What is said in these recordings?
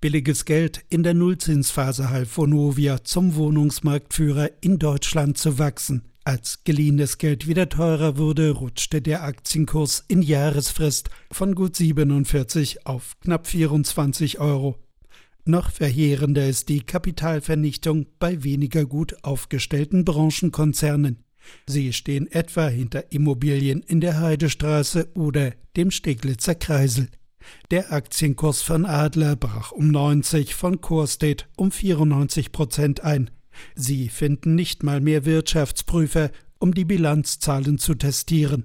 Billiges Geld in der Nullzinsphase half Vonovia zum Wohnungsmarktführer in Deutschland zu wachsen. Als geliehenes Geld wieder teurer wurde, rutschte der Aktienkurs in Jahresfrist von gut 47 auf knapp 24 Euro. Noch verheerender ist die Kapitalvernichtung bei weniger gut aufgestellten Branchenkonzernen. Sie stehen etwa hinter Immobilien in der Heidestraße oder dem Steglitzer Kreisel. Der Aktienkurs von Adler brach um 90, von Corestate um 94 Prozent ein. Sie finden nicht mal mehr Wirtschaftsprüfer, um die Bilanzzahlen zu testieren.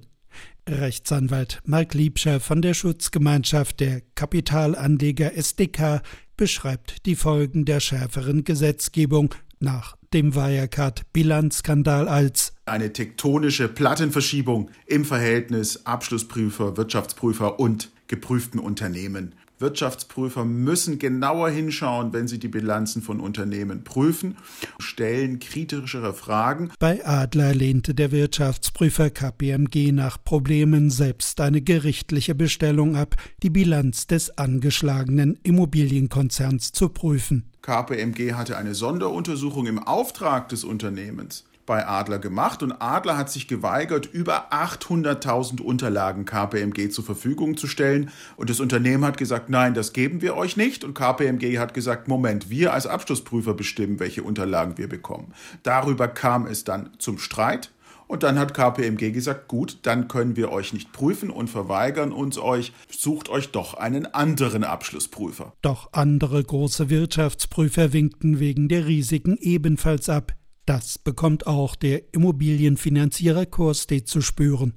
Rechtsanwalt Mark Liebscher von der Schutzgemeinschaft der Kapitalanleger SDK beschreibt die Folgen der schärferen Gesetzgebung nach dem Wirecard-Bilanzskandal als eine tektonische Plattenverschiebung im Verhältnis Abschlussprüfer, Wirtschaftsprüfer und geprüften Unternehmen. Wirtschaftsprüfer müssen genauer hinschauen, wenn sie die Bilanzen von Unternehmen prüfen, stellen kritischere Fragen. Bei Adler lehnte der Wirtschaftsprüfer KPMG nach Problemen selbst eine gerichtliche Bestellung ab, die Bilanz des angeschlagenen Immobilienkonzerns zu prüfen. KPMG hatte eine Sonderuntersuchung im Auftrag des Unternehmens bei Adler gemacht und Adler hat sich geweigert, über 800.000 Unterlagen KPMG zur Verfügung zu stellen. Und das Unternehmen hat gesagt, nein, das geben wir euch nicht. Und KPMG hat gesagt, Moment, wir als Abschlussprüfer bestimmen, welche Unterlagen wir bekommen. Darüber kam es dann zum Streit und dann hat KPMG gesagt, gut, dann können wir euch nicht prüfen und verweigern uns euch, sucht euch doch einen anderen Abschlussprüfer. Doch andere große Wirtschaftsprüfer winkten wegen der Risiken ebenfalls ab. Das bekommt auch der Immobilienfinanzierer Corstate zu spüren.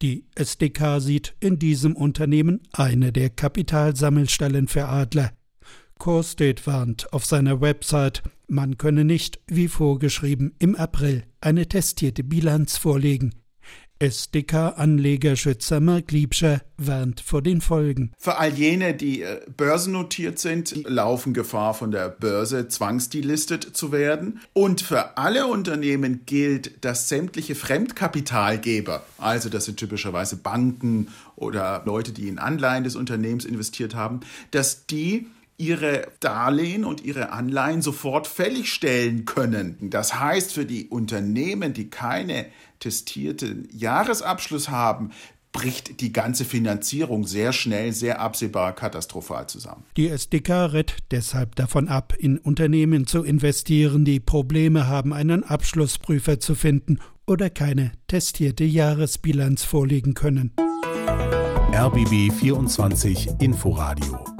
Die SDK sieht in diesem Unternehmen eine der Kapitalsammelstellen für Adler. Corstate warnt auf seiner Website, man könne nicht, wie vorgeschrieben, im April eine testierte Bilanz vorlegen. SDK-Anlegerschützer Mark Liebscher warnt vor den Folgen. Für all jene, die äh, börsennotiert sind, laufen Gefahr, von der Börse zwangsdelistet zu werden. Und für alle Unternehmen gilt, dass sämtliche Fremdkapitalgeber, also das sind typischerweise Banken oder Leute, die in Anleihen des Unternehmens investiert haben, dass die ihre Darlehen und ihre Anleihen sofort fällig stellen können. Das heißt, für die Unternehmen, die keine testierten Jahresabschluss haben, bricht die ganze Finanzierung sehr schnell, sehr absehbar katastrophal zusammen. Die SDK rät deshalb davon ab, in Unternehmen zu investieren, die Probleme haben, einen Abschlussprüfer zu finden oder keine testierte Jahresbilanz vorlegen können. RBB 24 Inforadio